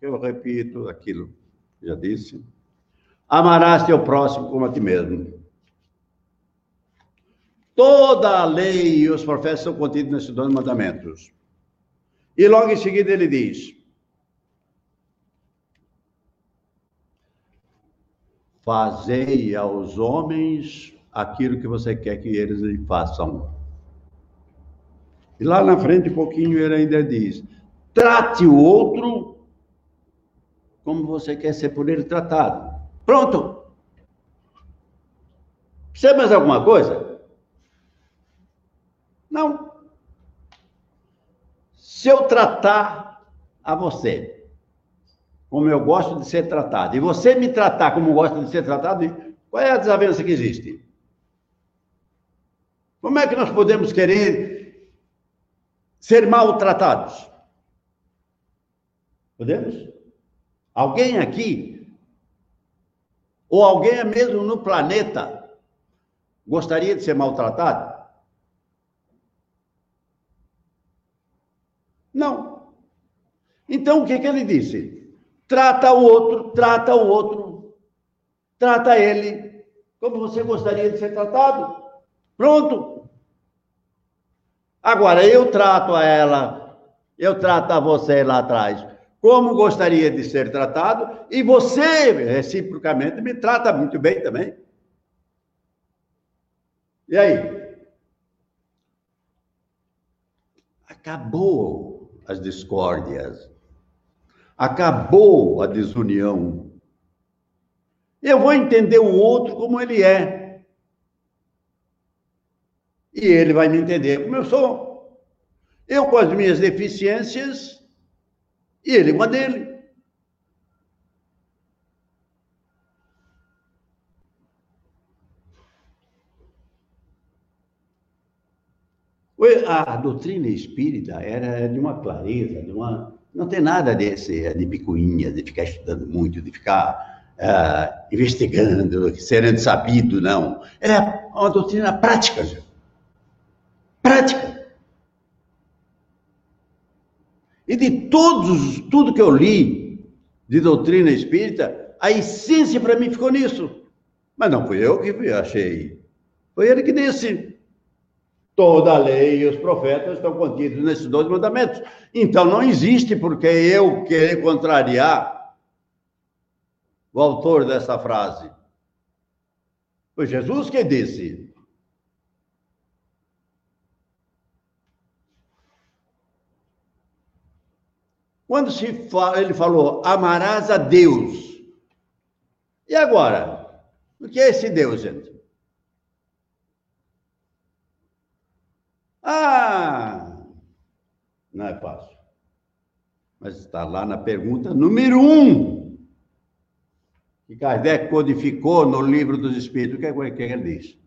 Eu repito aquilo que já disse. Amarás teu próximo como a ti mesmo. Toda a lei e os profetas são contidos nesses dois mandamentos. E logo em seguida ele diz: Fazei aos homens aquilo que você quer que eles lhe façam. E lá na frente, um pouquinho, ele ainda diz: trate o outro como você quer ser por ele tratado. Pronto. Precisa mais alguma coisa? Não. Se eu tratar a você como eu gosto de ser tratado, e você me tratar como gosta de ser tratado, qual é a desavença que existe? Como é que nós podemos querer ser maltratados? Podemos? Alguém aqui, ou alguém mesmo no planeta, gostaria de ser maltratado? Não. Então, o que, que ele disse? Trata o outro, trata o outro, trata ele como você gostaria de ser tratado. Pronto. Agora, eu trato a ela, eu trato a você lá atrás, como gostaria de ser tratado, e você, reciprocamente, me trata muito bem também. E aí? Acabou as discórdias. Acabou a desunião. Eu vou entender o outro como ele é e ele vai me entender como eu sou. Eu com as minhas deficiências e ele com a dele. A doutrina espírita era de uma clareza, de uma... não tem nada desse, de picuinha, de ficar estudando muito, de ficar uh, investigando, sendo sabido, não. Era uma doutrina prática, gente prática. E de todos, tudo que eu li de doutrina espírita, a essência para mim ficou nisso. Mas não fui eu que achei. Foi ele que disse. Toda a lei e os profetas estão contidos nesses dois mandamentos. Então não existe porque eu querer contrariar o autor dessa frase. Foi Jesus que disse. Quando se fala, ele falou, amarás a Deus. E agora? O que é esse Deus, gente? Ah, não é fácil. Mas está lá na pergunta número um, que Kardec codificou no livro dos Espíritos. O que é que ele diz?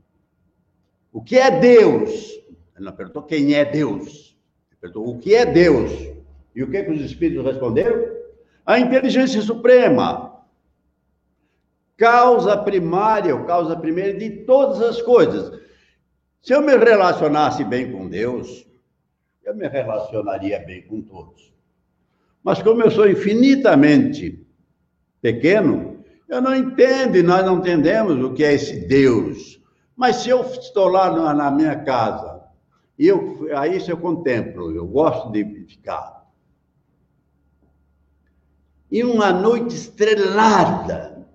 O que é Deus? Ele não perguntou quem é Deus. Ele perguntou o que é Deus. E o que, que os espíritos responderam? A inteligência suprema, causa primária, ou causa primeira de todas as coisas. Se eu me relacionasse bem com Deus, eu me relacionaria bem com todos. Mas como eu sou infinitamente pequeno, eu não entendo e nós não entendemos o que é esse Deus. Mas se eu estou lá na minha casa, e eu, aí eu contemplo, eu gosto de ficar em uma noite estrelada,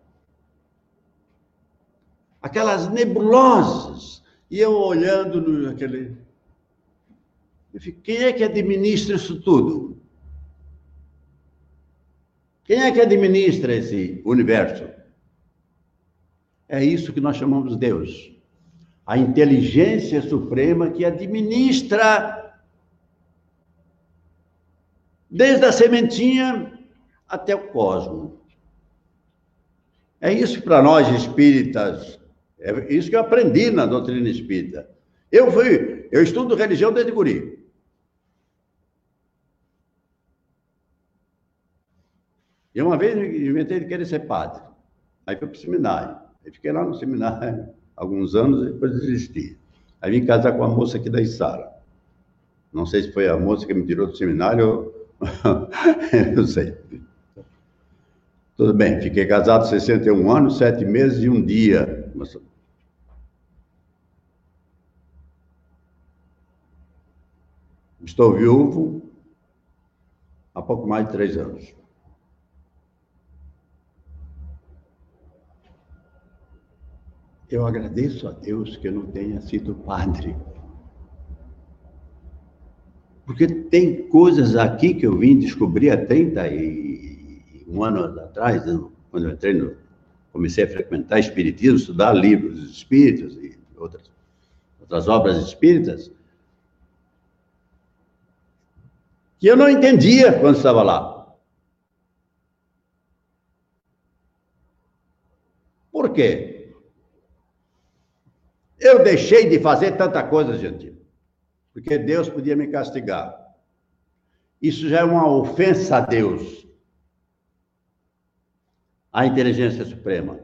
aquelas nebulosas, e eu olhando no, aquele. Quem é que administra isso tudo? Quem é que administra esse universo? É isso que nós chamamos de Deus. A inteligência suprema que administra desde a sementinha até o cosmos. É isso para nós espíritas, é isso que eu aprendi na doutrina espírita. Eu fui, eu estudo religião desde guri. E uma vez inventei de querer ser padre. Aí fui para o seminário. Aí fiquei lá no seminário alguns anos e depois desisti. Aí vim casar com a moça aqui da Isara. Não sei se foi a moça que me tirou do seminário, eu não sei. Tudo bem, fiquei casado 61 anos, sete meses e um dia. Estou viúvo há pouco mais de três anos. Eu agradeço a Deus que eu não tenha sido padre. Porque tem coisas aqui que eu vim descobrir há 31 anos atrás, né? quando eu entrei no, comecei a frequentar espiritismo, estudar livros espíritas e outras, outras obras espíritas, que eu não entendia quando estava lá. Por quê? Eu deixei de fazer tanta coisa, gente, porque Deus podia me castigar. Isso já é uma ofensa a Deus, a inteligência suprema.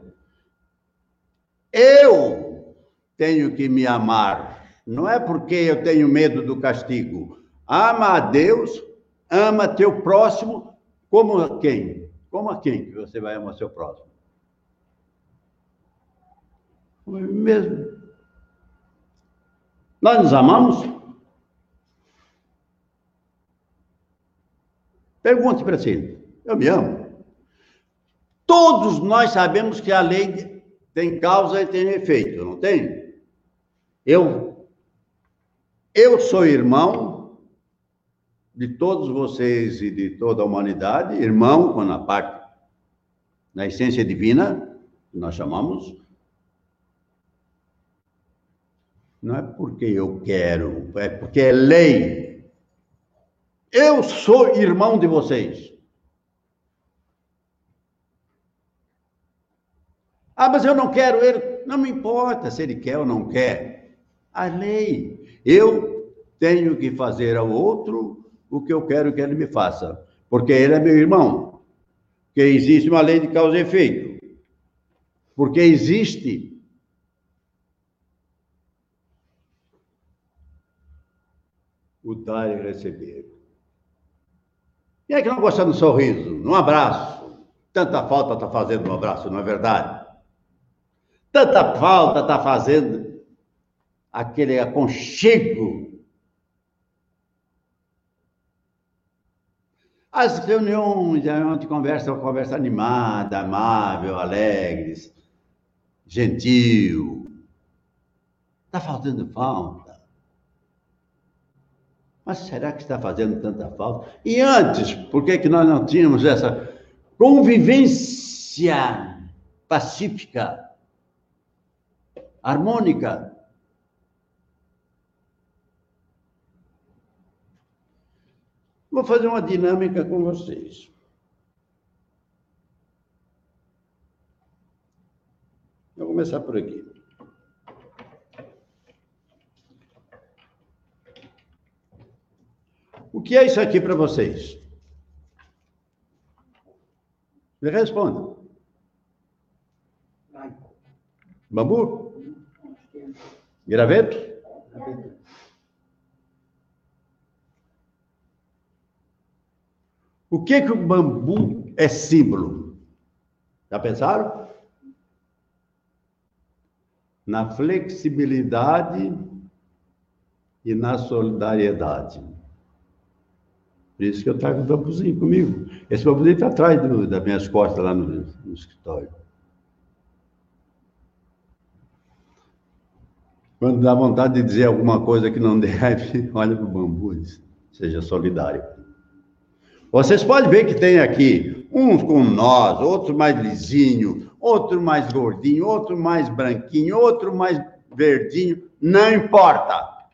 Eu tenho que me amar, não é porque eu tenho medo do castigo. Ama a Deus ama teu próximo como a quem? Como a quem que você vai amar seu próximo? Como mesmo. Nós nos amamos? Pergunte para si. Eu me amo. Todos nós sabemos que a lei tem causa e tem efeito, não tem? Eu, eu sou irmão de todos vocês e de toda a humanidade, irmão, quando a parte na essência divina, nós chamamos, não é porque eu quero, é porque é lei. Eu sou irmão de vocês. Ah, mas eu não quero ele. Não me importa se ele quer ou não quer. A lei. Eu tenho que fazer ao outro o que eu quero que ele me faça, porque ele é meu irmão. Que existe uma lei de causa e efeito. Porque existe o dar e receber. Quem é que não gosta do sorriso, um abraço? Tanta falta está fazendo um abraço, não é verdade? Tanta falta está fazendo aquele aconchego As reuniões, onde conversa, uma conversa animada, amável, alegres, gentil. Está fazendo falta. Mas será que está fazendo tanta falta? E antes, por que, que nós não tínhamos essa convivência pacífica, harmônica? Vou fazer uma dinâmica com vocês. Vou começar por aqui. O que é isso aqui para vocês? Me responda. Bambu? Graveto. O que que o bambu é símbolo? Já pensaram? Na flexibilidade e na solidariedade. Por isso que eu trago o bambuzinho comigo. Esse bambuzinho está atrás do, das minhas costas lá no, no escritório. Quando dá vontade de dizer alguma coisa que não deve, olha para o bambu e seja solidário. Vocês podem ver que tem aqui uns com nós, outro mais lisinho, outro mais gordinho, outro mais branquinho, outro mais verdinho, não importa.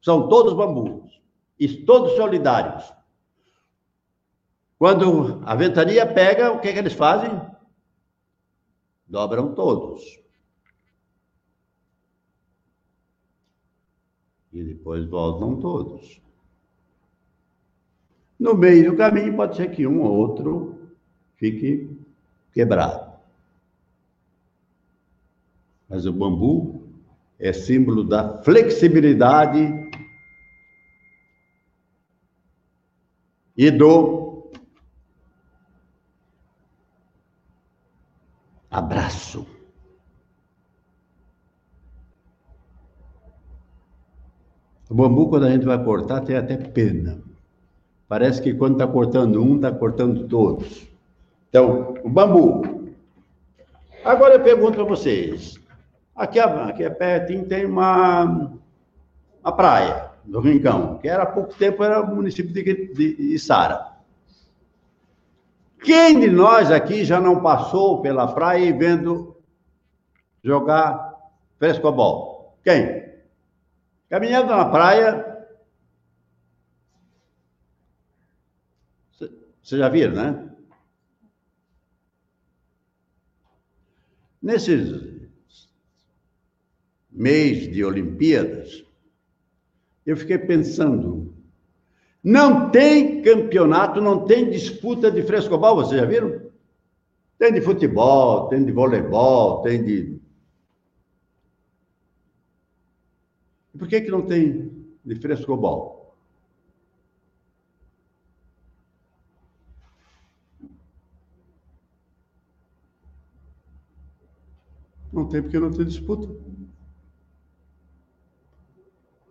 São todos bambus e todos solidários. Quando a ventania pega, o que, que eles fazem? Dobram todos. E depois voltam todos. No meio do caminho, pode ser que um ou outro fique quebrado. Mas o bambu é símbolo da flexibilidade e do abraço. O bambu, quando a gente vai cortar, tem até pena. Parece que quando está cortando um, está cortando todos. Então, o bambu. Agora eu pergunto para vocês. Aqui, aqui é pertinho tem uma, uma praia do Rincão, que era há pouco tempo era o município de, de. Quem de nós aqui já não passou pela praia vendo jogar frescobol? Quem? Caminhando na praia. Vocês já viram, né? Nesses mês de Olimpíadas, eu fiquei pensando, não tem campeonato, não tem disputa de frescobol, vocês já viram? Tem de futebol, tem de voleibol, tem de. Por que, que não tem de frescobol? Não tem porque não tem disputa.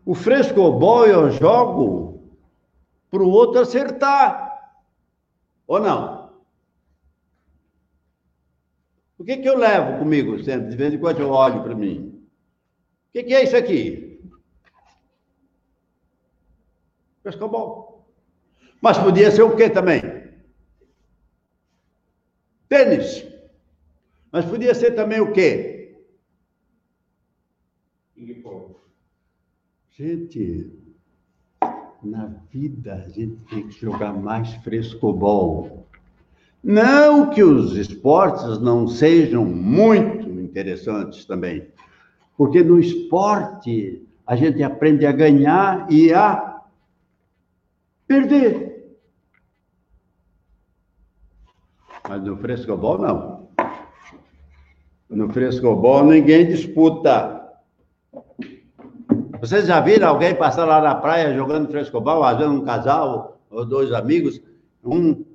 O frescobol eu jogo para o outro acertar. Ou não? O que, que eu levo comigo sempre? De vez em quando eu olho para mim. O que, que é isso aqui? Frescobol. Mas podia ser o quê também? Tênis. Mas podia ser também o quê? Gente, na vida a gente tem que jogar mais frescobol. Não que os esportes não sejam muito interessantes também, porque no esporte a gente aprende a ganhar e a perder. Mas no frescobol não. No frescobol ninguém disputa. Vocês já viram alguém passar lá na praia jogando frescobol, às vezes um casal ou dois amigos, um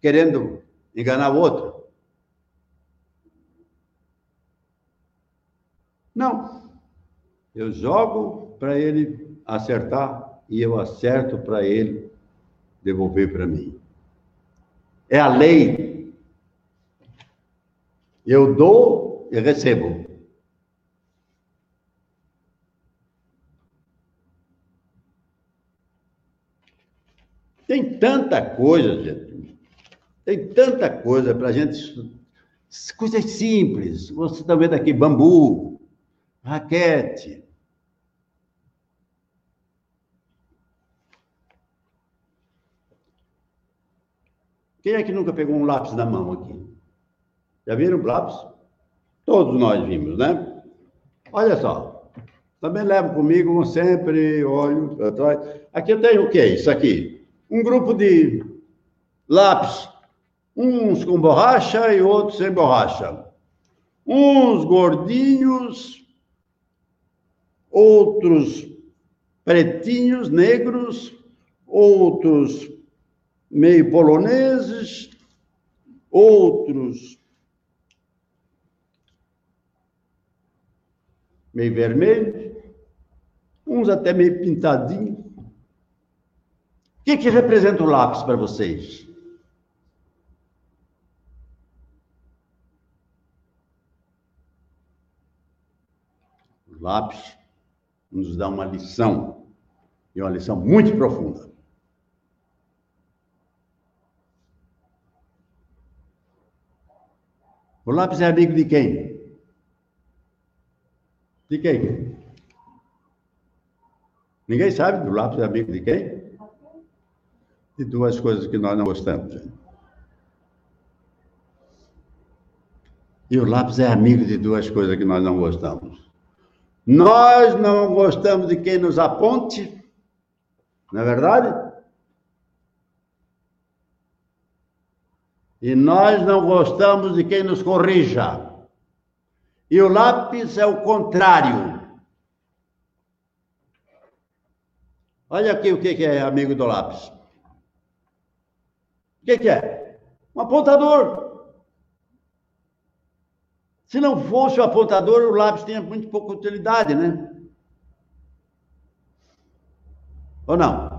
querendo enganar o outro? Não. Eu jogo para ele acertar e eu acerto para ele devolver para mim. É a lei. Eu dou e recebo. Tem tanta coisa, gente. Tem tanta coisa para a gente. Coisas simples. Você está vendo aqui bambu, raquete. Quem é que nunca pegou um lápis na mão aqui? Já viram lápis? Todos nós vimos, né? Olha só. Também levo comigo sempre, olho atrás. Aqui eu tenho o que? Isso aqui um grupo de lápis, uns com borracha e outros sem borracha. Uns gordinhos, outros pretinhos, negros, outros meio poloneses, outros meio vermelhos, uns até meio pintadinhos que, que representa o lápis para vocês? O lápis nos dá uma lição, e uma lição muito profunda. O lápis é amigo de quem? De quem? Ninguém sabe do lápis é amigo de quem? de duas coisas que nós não gostamos. E o lápis é amigo de duas coisas que nós não gostamos. Nós não gostamos de quem nos aponte, não é verdade? E nós não gostamos de quem nos corrija. E o lápis é o contrário. Olha aqui o que é amigo do lápis. O que, é? Um apontador. Se não fosse o apontador, o lápis tinha muito pouca utilidade, né? Ou não?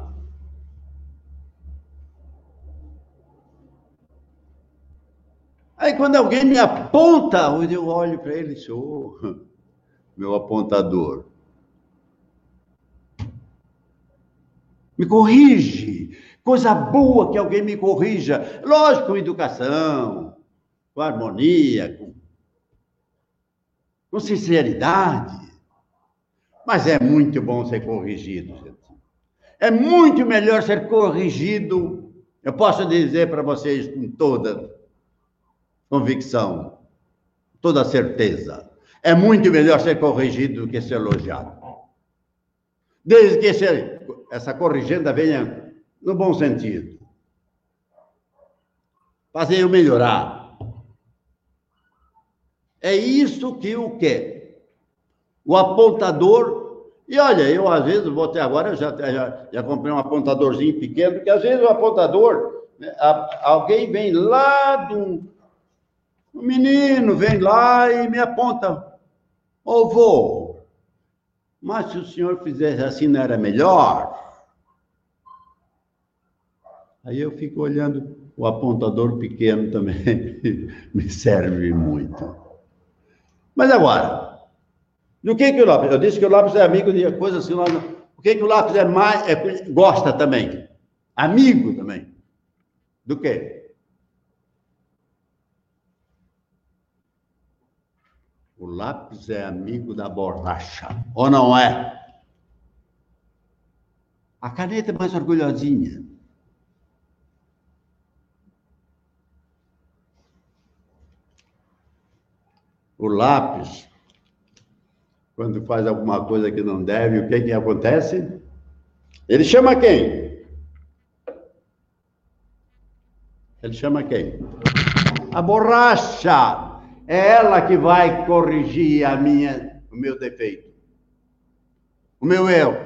Aí quando alguém me aponta, eu olho para ele e sou oh, meu apontador. Me corrige. Coisa boa que alguém me corrija. Lógico, com educação, com harmonia, com, com sinceridade. Mas é muito bom ser corrigido. É muito melhor ser corrigido. Eu posso dizer para vocês com toda convicção, toda certeza. É muito melhor ser corrigido do que ser elogiado. Desde que essa corrigenda venha no bom sentido. Fazer eu melhorar. É isso que o quer. O apontador. E olha, eu às vezes, vou até agora, eu já, já, já comprei um apontadorzinho pequeno, porque às vezes o apontador, né, alguém vem lá do. Um menino vem lá e me aponta. Ô, vô, mas se o senhor fizesse assim, não era melhor? Aí eu fico olhando o apontador pequeno também, me serve muito. Mas agora, do que que o lápis? Eu disse que o lápis é amigo de coisas assim, o que que o lápis é mais, é, gosta também? Amigo também. Do quê? O lápis é amigo da borracha, ou não é? A caneta é mais orgulhosinha. O lápis, quando faz alguma coisa que não deve, o que, que acontece? Ele chama quem? Ele chama quem? A borracha. É ela que vai corrigir a minha, o meu defeito, o meu erro.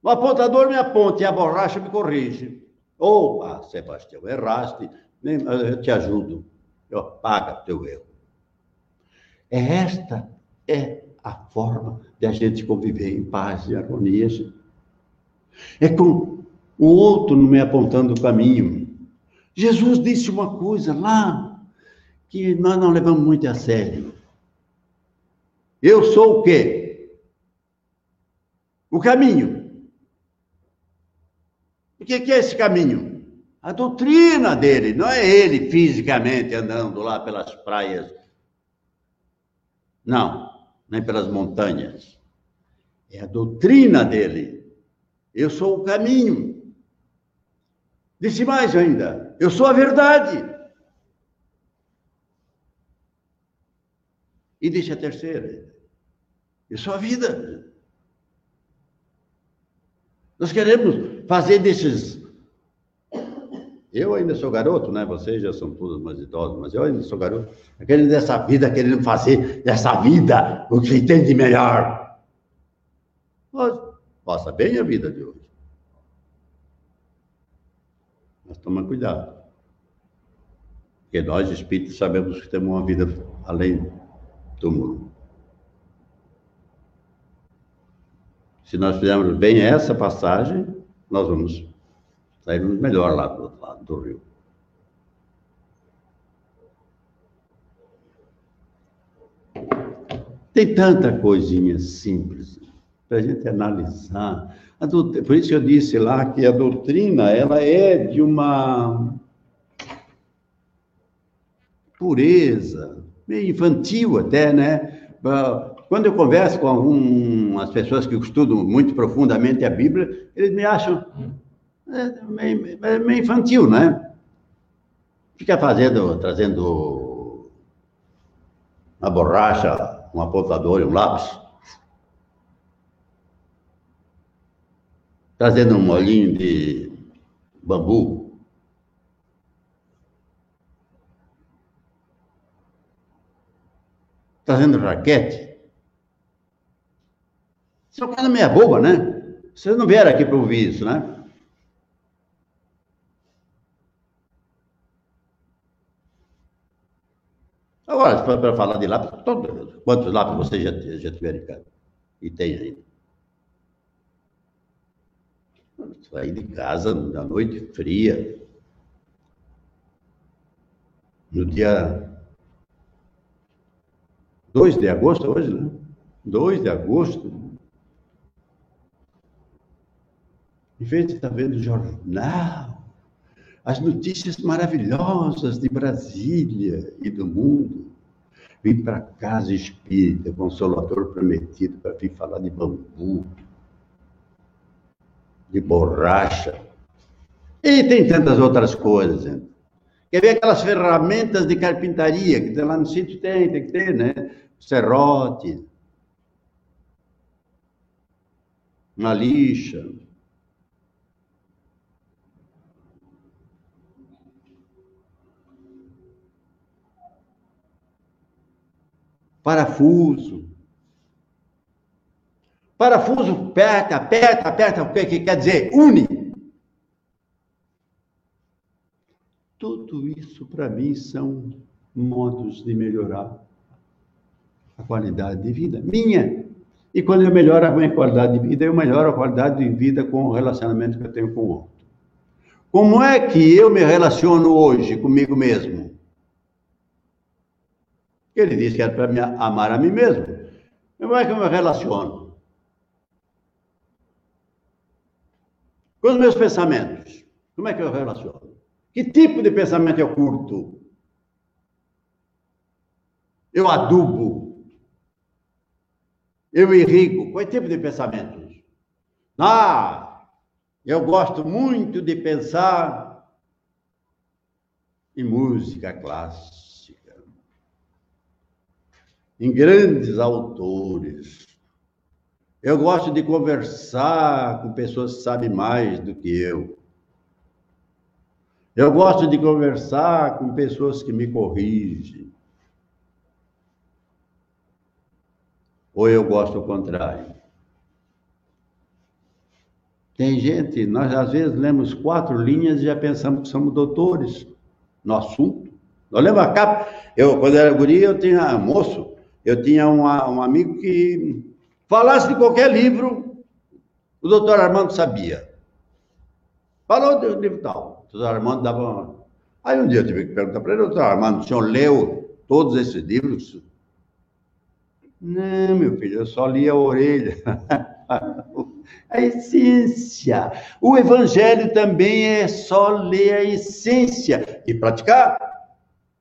O apontador me aponta e a borracha me corrige. Opa, ah, Sebastião, erraste, eu te ajudo. Eu paga teu erro. É esta é a forma de a gente conviver em paz e harmonia. É com o outro me apontando o caminho. Jesus disse uma coisa lá que nós não levamos muito a sério. Eu sou o quê? O caminho. O que é esse caminho? A doutrina dele, não é ele fisicamente andando lá pelas praias. Não, nem pelas montanhas. É a doutrina dele. Eu sou o caminho. Disse mais ainda: eu sou a verdade. E disse a terceira: eu sou a vida. Nós queremos fazer desses. Eu ainda sou garoto, né? Vocês já são todos mais idosos, mas eu ainda sou garoto. Querendo dessa vida, querendo fazer dessa vida o que tem de melhor. Mas, passa bem a vida de hoje. Mas toma cuidado. Porque nós, espíritos, sabemos que temos uma vida além do mundo. Se nós fizermos bem essa passagem, nós vamos sairmos melhor lá do outro lado do rio. Tem tanta coisinha simples para a gente analisar. Doutrina, por isso que eu disse lá que a doutrina ela é de uma pureza, meio infantil até, né? Quando eu converso com algumas pessoas que estudam muito profundamente a Bíblia, eles me acham é, meio, meio infantil, né? Fica fazendo, trazendo uma borracha, um apontador e um lápis. Trazendo um molinho de bambu. Trazendo raquete. Isso é uma coisa meia boba, né? Vocês não vieram aqui para ouvir isso, né? Agora, para falar de lápis, todo, quantos lápis você já, já tiver em casa? E tem ainda? Sair de casa na noite fria, no dia 2 de agosto, hoje, né? 2 de agosto. Em vez de estar vendo jornal, as notícias maravilhosas de Brasília e do mundo, vim para casa espírita, consolador prometido, para vir falar de bambu, de borracha. E tem tantas outras coisas, gente. Quer ver aquelas ferramentas de carpintaria que lá no sítio? Tem, tem que ter, né? Serrote, uma lixa. Parafuso. Parafuso aperta, aperta, aperta, o que quer dizer? Une. Tudo isso, para mim, são modos de melhorar a qualidade de vida minha. E quando eu melhoro a minha qualidade de vida, eu melhoro a qualidade de vida com o relacionamento que eu tenho com o outro. Como é que eu me relaciono hoje comigo mesmo? Ele disse que era para me amar a mim mesmo. Como é que eu me relaciono? Com os meus pensamentos. Como é que eu relaciono? Que tipo de pensamento eu curto? Eu adubo? Eu irrigo? Qual é tipo de pensamentos? Ah, eu gosto muito de pensar em música clássica, em grandes autores. Eu gosto de conversar com pessoas que sabem mais do que eu. Eu gosto de conversar com pessoas que me corrigem. Ou eu gosto ao contrário? Tem gente, nós às vezes lemos quatro linhas e já pensamos que somos doutores no assunto. Nós lemos a capa. Eu, quando era guri, eu tinha, moço, eu tinha uma, um amigo que falasse de qualquer livro, o doutor Armando sabia. Falou do livro tal doutor Armando dava uma... Aí um dia eu tive que perguntar para ele, doutor Armando, o senhor leu todos esses livros? Não, meu filho, eu só li a orelha. a essência. O evangelho também é só ler a essência e praticar.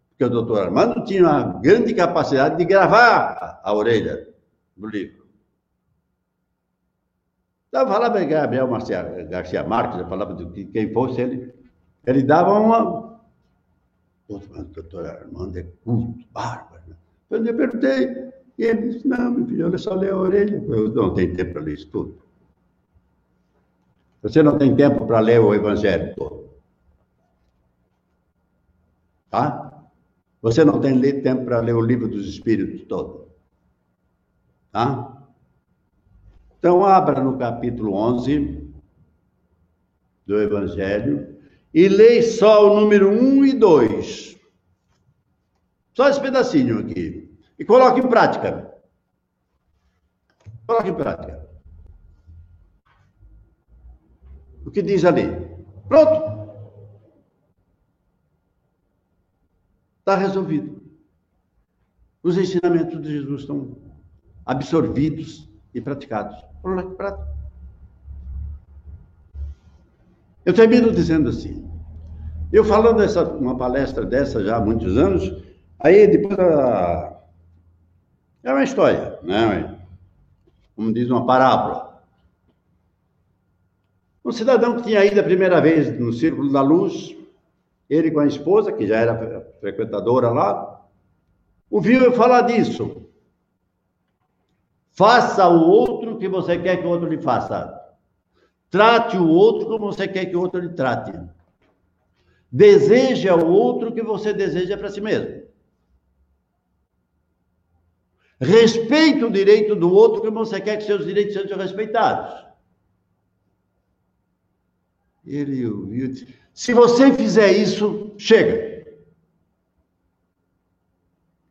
Porque o doutor Armando tinha uma grande capacidade de gravar a orelha do livro. Então, falava Gabriel Garcia, Garcia Marques, eu falava de quem fosse ele. Ele dava uma. O doutor Armando é culto, bárbaro. Quando eu perguntei, e ele disse: Não, meu filho, olha só ler a orelha. Eu não tenho tempo para ler isso tudo. Você não tem tempo para ler o Evangelho todo. Tá? Você não tem tempo para ler o livro dos Espíritos todo. Tá? Então, abra no capítulo 11 do Evangelho e leia só o número 1 e 2. Só esse pedacinho aqui. E coloque em prática. Coloque em prática. O que diz ali? Pronto. Está resolvido. Os ensinamentos de Jesus estão absorvidos e praticados. Eu termino dizendo assim, eu falando essa, uma palestra dessa já há muitos anos, aí depois a, é uma história, né? Como diz uma parábola. Um cidadão que tinha ido a primeira vez no Círculo da Luz, ele com a esposa, que já era frequentadora lá, ouviu falar disso. Faça o outro que você quer que o outro lhe faça. Trate o outro como você quer que o outro lhe trate. Deseja o outro que você deseja para si mesmo. Respeite o direito do outro como você quer que seus direitos sejam respeitados. Ele ouviu. Se você fizer isso, chega.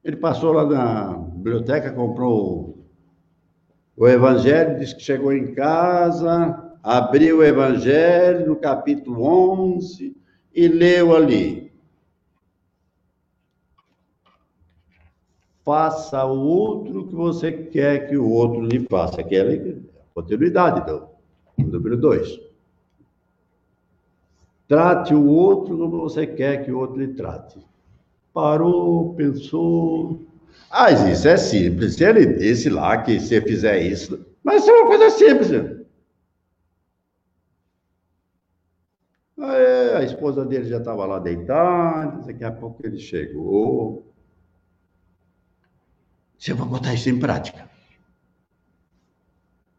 Ele passou lá na biblioteca, comprou o Evangelho, disse que chegou em casa, abriu o Evangelho no capítulo 11 e leu ali. Faça o outro que você quer que o outro lhe faça. Aquela é a continuidade do número 2. Trate o outro como você quer que o outro lhe trate. Parou, pensou. Ah, isso é simples. Se ele disse lá que se fizer isso. Mas isso é uma coisa simples. Aí, a esposa dele já estava lá deitada, daqui a pouco ele chegou. Você vai botar isso em prática.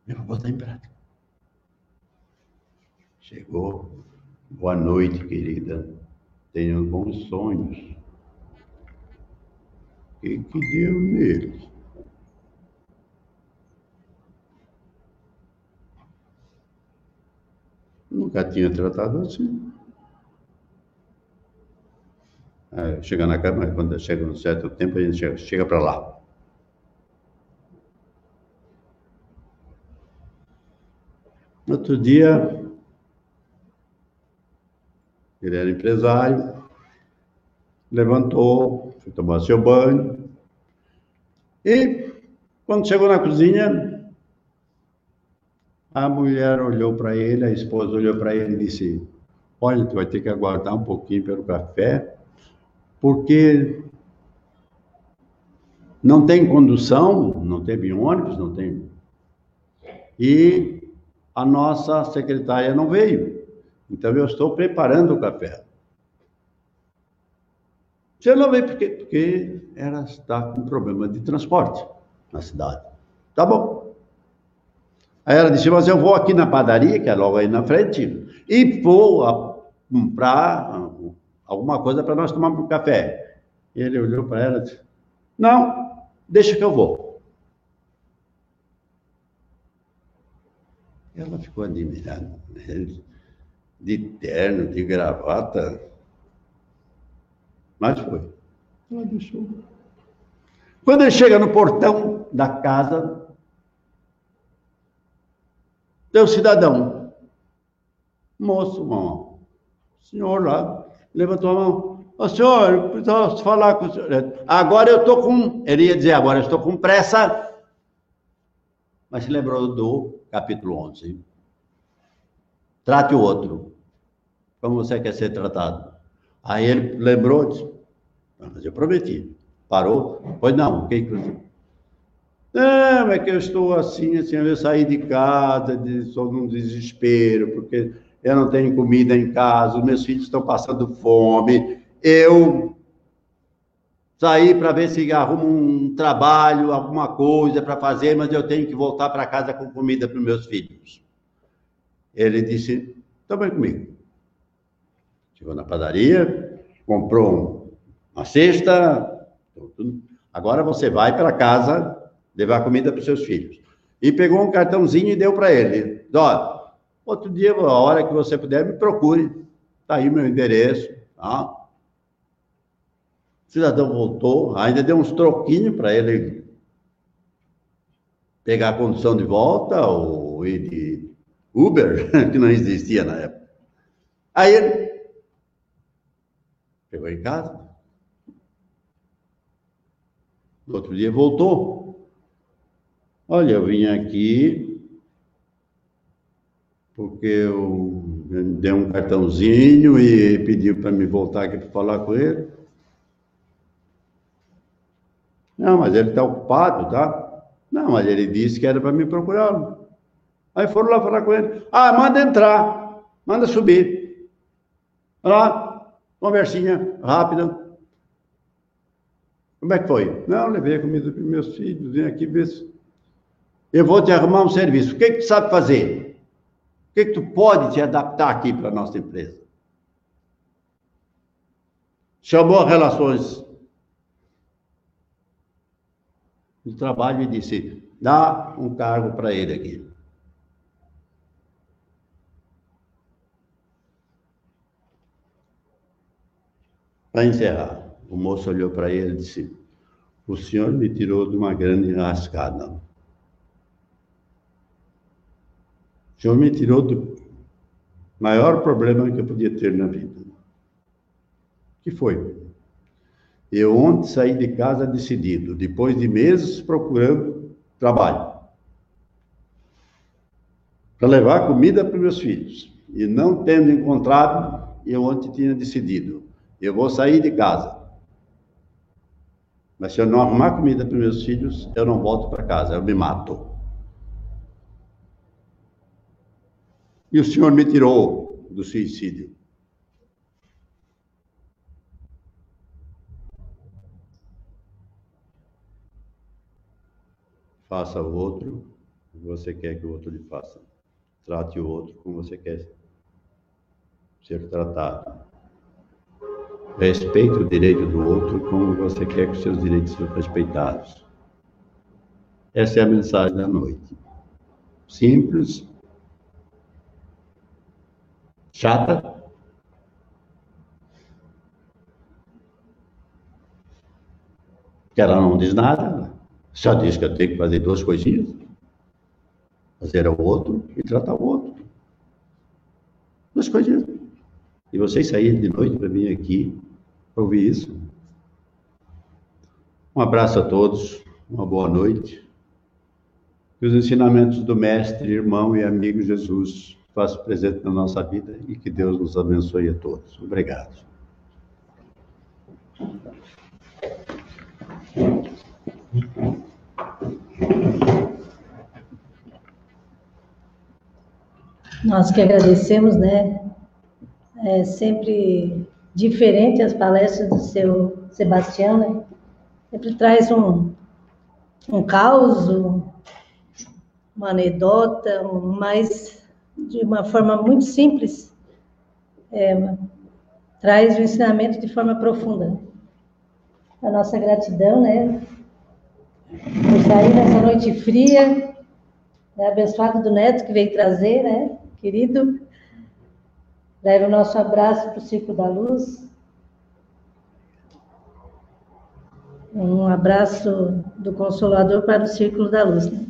Eu vou botar em prática. Chegou. Boa noite, querida. Tenha bons sonhos. O que, deu neles? Nunca tinha tratado assim. É, chega na cama, quando chega um certo tempo, a gente chega, chega para lá. Outro dia, ele era empresário, levantou, foi tomar seu banho. E quando chegou na cozinha, a mulher olhou para ele, a esposa olhou para ele e disse: Olha, tu vai ter que aguardar um pouquinho pelo café, porque não tem condução, não teve ônibus, não tem. E a nossa secretária não veio. Então eu estou preparando o café. Você não veio porque, porque ela está com problema de transporte na cidade. Tá bom. Aí ela disse, mas eu vou aqui na padaria, que é logo aí na frente, e vou comprar alguma coisa para nós tomarmos um café. E ele olhou para ela e disse, não, deixa que eu vou. Ela ficou admirada. Ele de terno, de gravata. Mas foi. Ela deixou. Quando ele chega no portão da casa, tem um cidadão, moço, mão. Senhor lá levantou a mão. Ô senhor, preciso falar com o senhor. Agora eu estou com. Ele ia dizer, agora eu estou com pressa. Mas se lembrou do capítulo 11. Trate o outro como você quer ser tratado. Aí ele lembrou, disse, mas eu prometi. Parou, pois não, o que Não, é que eu estou assim, assim, eu saí de casa, estou num desespero, porque eu não tenho comida em casa, os meus filhos estão passando fome, eu saí para ver se arrumo um trabalho, alguma coisa para fazer, mas eu tenho que voltar para casa com comida para os meus filhos. Ele disse, também comigo. Chegou na padaria, comprou uma cesta. Agora você vai para casa levar comida para os seus filhos. E pegou um cartãozinho e deu para ele. Ó, outro dia, a hora que você puder, me procure. Está aí meu endereço. Tá? O cidadão voltou, ainda deu uns troquinhos para ele pegar a condução de volta ou ir de Uber, que não existia na época. Aí ele Chegou em casa. No outro dia voltou. Olha, eu vim aqui porque eu dei um cartãozinho e pediu para me voltar aqui para falar com ele. Não, mas ele está ocupado, tá? Não, mas ele disse que era para me procurá-lo. Aí foram lá falar com ele. Ah, manda entrar, manda subir. Lá, Conversinha rápida. Como é que foi? Não, levei a comida para meus filhos, vim aqui ver se. Eu vou te arrumar um serviço. O que, que tu sabe fazer? O que, que tu pode te adaptar aqui para a nossa empresa? Chamou relações do trabalho e disse: dá um cargo para ele aqui. Para encerrar, o moço olhou para ele e disse: o Senhor me tirou de uma grande enrascada. O Senhor me tirou do maior problema que eu podia ter na vida. Que foi? Eu ontem saí de casa decidido, depois de meses procurando trabalho, para levar comida para meus filhos. E não tendo encontrado, eu ontem tinha decidido, eu vou sair de casa. Mas se eu não arrumar comida para meus filhos, eu não volto para casa, eu me mato. E o Senhor me tirou do suicídio. Faça o outro como você quer que o outro lhe faça. Trate o outro como você quer ser tratado. Respeite o direito do outro como você quer que os seus direitos sejam respeitados. Essa é a mensagem da noite. Simples, chata, que ela não diz nada, só diz que eu tenho que fazer duas coisinhas, fazer o outro e tratar o outro. Duas coisinhas. E vocês saírem de noite para vir aqui para ouvir isso. Um abraço a todos, uma boa noite. Que os ensinamentos do Mestre, irmão e amigo Jesus façam presente na nossa vida e que Deus nos abençoe a todos. Obrigado. Nós que agradecemos, né? É sempre diferente as palestras do seu Sebastião, né? Sempre traz um, um caos, uma anedota, mas de uma forma muito simples, é, traz o ensinamento de forma profunda. A nossa gratidão, né? Por sair nessa noite fria, é abençoado do Neto que veio trazer, né? Querido, Leve o nosso abraço para o Círculo da Luz. Um abraço do Consolador para o Círculo da Luz, né?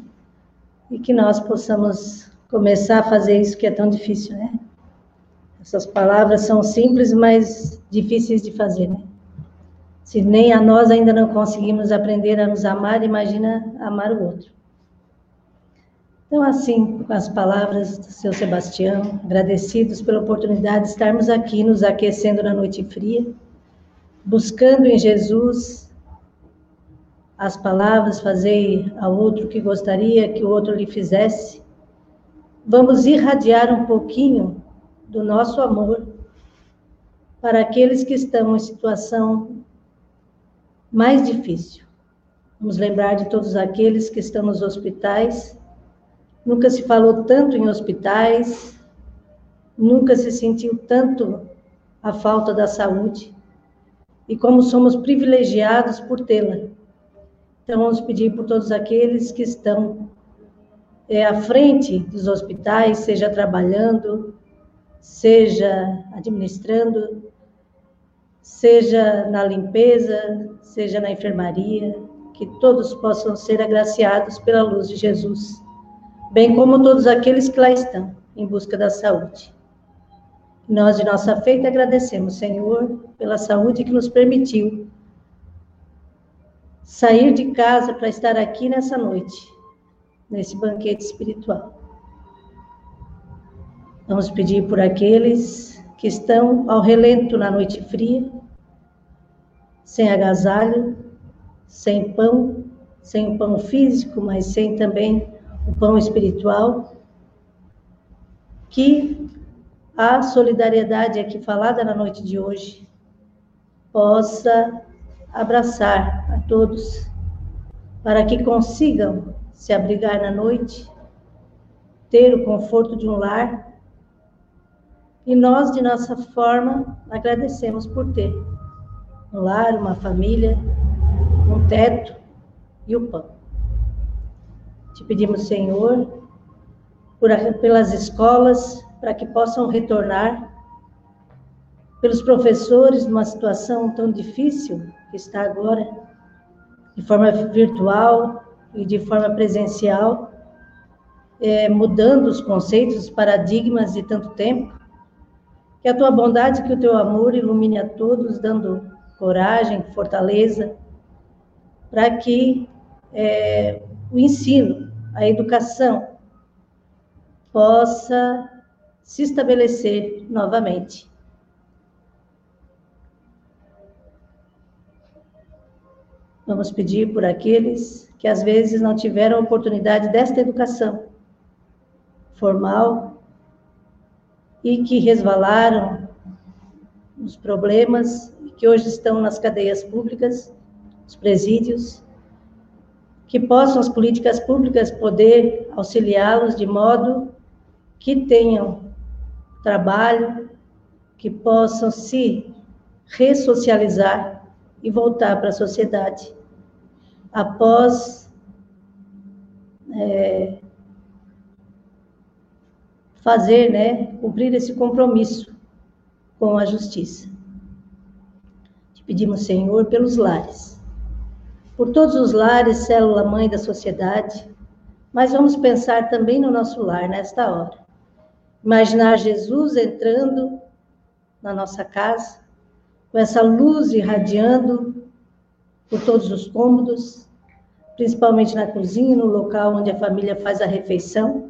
E que nós possamos começar a fazer isso que é tão difícil, né? Essas palavras são simples, mas difíceis de fazer, né? Se nem a nós ainda não conseguimos aprender a nos amar, imagina amar o outro. Então, assim, com as palavras do seu Sebastião, agradecidos pela oportunidade de estarmos aqui nos aquecendo na noite fria, buscando em Jesus as palavras, fazer ao outro que gostaria que o outro lhe fizesse. Vamos irradiar um pouquinho do nosso amor para aqueles que estão em situação mais difícil. Vamos lembrar de todos aqueles que estão nos hospitais Nunca se falou tanto em hospitais, nunca se sentiu tanto a falta da saúde e como somos privilegiados por tê-la. Então, vamos pedir por todos aqueles que estão é, à frente dos hospitais, seja trabalhando, seja administrando, seja na limpeza, seja na enfermaria, que todos possam ser agraciados pela luz de Jesus bem como todos aqueles que lá estão, em busca da saúde. Nós, de nossa feita, agradecemos, Senhor, pela saúde que nos permitiu sair de casa para estar aqui nessa noite, nesse banquete espiritual. Vamos pedir por aqueles que estão ao relento na noite fria, sem agasalho, sem pão, sem o pão físico, mas sem também o pão espiritual, que a solidariedade aqui falada na noite de hoje possa abraçar a todos, para que consigam se abrigar na noite, ter o conforto de um lar. E nós, de nossa forma, agradecemos por ter um lar, uma família, um teto e o pão. Te pedimos, Senhor, por, pelas escolas, para que possam retornar, pelos professores numa situação tão difícil que está agora, de forma virtual e de forma presencial, é, mudando os conceitos, os paradigmas de tanto tempo. Que a tua bondade, que o teu amor ilumine a todos, dando coragem, fortaleza, para que é, o ensino, a educação, possa se estabelecer novamente. Vamos pedir por aqueles que às vezes não tiveram oportunidade desta educação formal e que resvalaram nos problemas que hoje estão nas cadeias públicas, os presídios, que possam as políticas públicas poder auxiliá-los de modo que tenham trabalho, que possam se ressocializar e voltar para a sociedade após é, fazer, né, cumprir esse compromisso com a justiça. Te pedimos, Senhor, pelos lares, por todos os lares, célula mãe da sociedade, mas vamos pensar também no nosso lar nesta hora. Imaginar Jesus entrando na nossa casa, com essa luz irradiando por todos os cômodos, principalmente na cozinha, no local onde a família faz a refeição,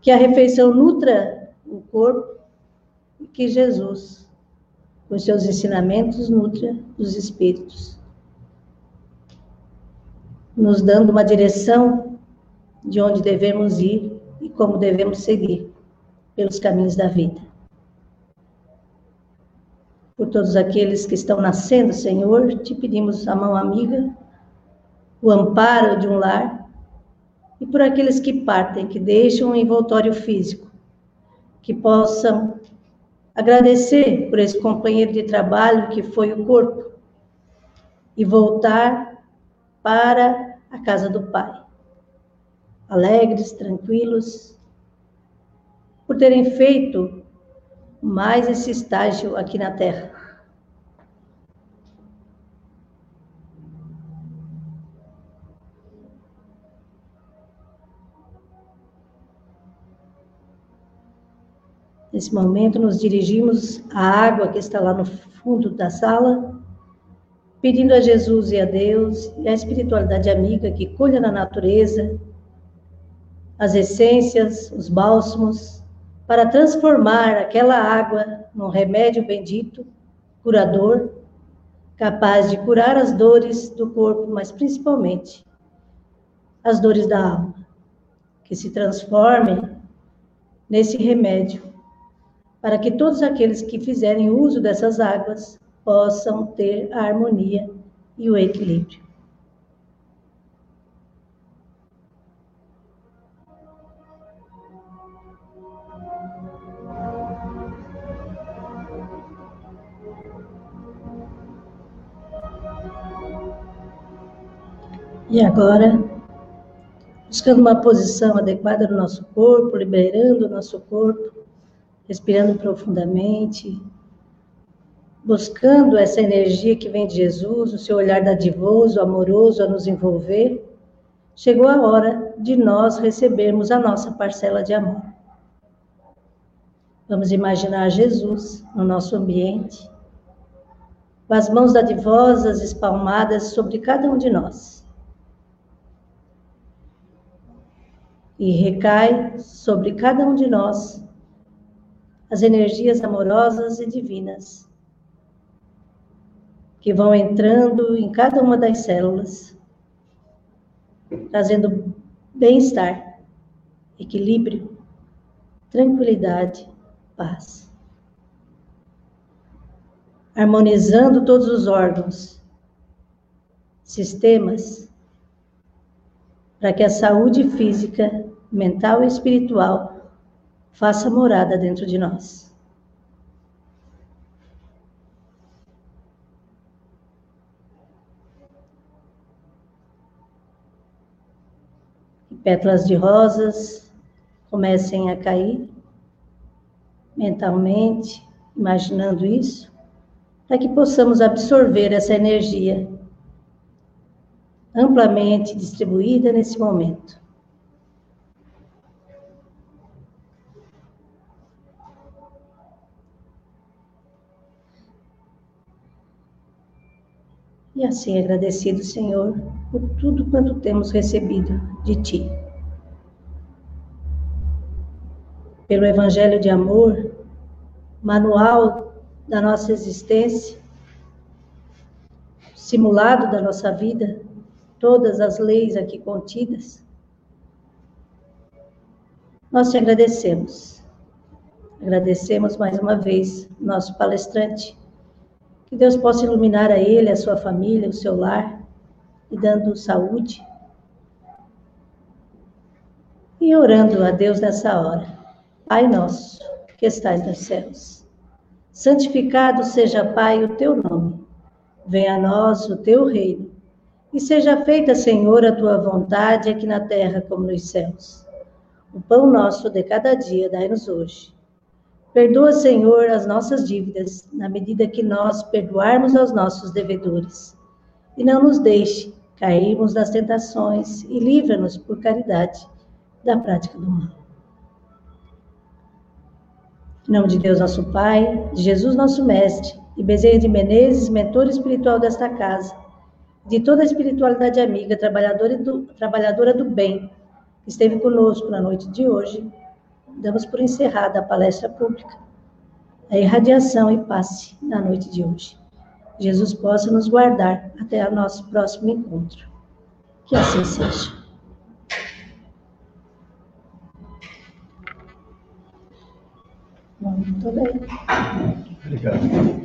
que a refeição nutra o corpo e que Jesus, com seus ensinamentos, nutra os espíritos, nos dando uma direção de onde devemos ir e como devemos seguir pelos caminhos da vida. Por todos aqueles que estão nascendo, Senhor, te pedimos a mão amiga, o amparo de um lar, e por aqueles que partem, que deixam um envoltório físico, que possam agradecer por esse companheiro de trabalho que foi o corpo e voltar para a casa do Pai. Alegres, tranquilos, por terem feito mais esse estágio aqui na Terra. Nesse momento, nos dirigimos à água que está lá no fundo da sala, pedindo a Jesus e a Deus e a espiritualidade amiga que cuida na natureza as essências, os bálsamos, para transformar aquela água num remédio bendito, curador, capaz de curar as dores do corpo, mas principalmente as dores da alma, que se transformem nesse remédio para que todos aqueles que fizerem uso dessas águas possam ter a harmonia e o equilíbrio. E agora, buscando uma posição adequada no nosso corpo, liberando o nosso corpo, respirando profundamente, buscando essa energia que vem de Jesus, o seu olhar dadivoso, amoroso a nos envolver, chegou a hora de nós recebermos a nossa parcela de amor. Vamos imaginar Jesus no nosso ambiente, com as mãos dadivosas espalmadas sobre cada um de nós. E recai sobre cada um de nós as energias amorosas e divinas que vão entrando em cada uma das células, trazendo bem-estar, equilíbrio, tranquilidade, paz. Harmonizando todos os órgãos, sistemas, para que a saúde física, mental e espiritual faça morada dentro de nós. Pétalas de rosas comecem a cair mentalmente, imaginando isso, para que possamos absorver essa energia amplamente distribuída nesse momento. E assim agradecido, Senhor, por tudo quanto temos recebido de Ti. Pelo Evangelho de amor, manual da nossa existência, simulado da nossa vida, todas as leis aqui contidas, nós te agradecemos. Agradecemos mais uma vez nosso palestrante. Que Deus possa iluminar a ele, a sua família, o seu lar, e dando saúde. E orando a Deus nessa hora. Pai nosso, que estais nos céus, santificado seja, Pai, o teu nome. Venha a nós o teu reino. E seja feita, Senhor, a tua vontade, aqui na terra como nos céus. O pão nosso de cada dia dai-nos hoje. Perdoa, Senhor, as nossas dívidas, na medida que nós perdoarmos aos nossos devedores. E não nos deixe cairmos nas tentações e livra-nos, por caridade, da prática do mal. Em nome de Deus, nosso Pai, de Jesus, nosso Mestre, e Bezerra de Menezes, mentor espiritual desta casa, de toda a espiritualidade amiga, trabalhadora do, trabalhadora do bem, que esteve conosco na noite de hoje, damos por encerrada a palestra pública, a irradiação e passe na noite de hoje. Jesus possa nos guardar até o nosso próximo encontro. Que assim seja. Muito bem. Obrigado.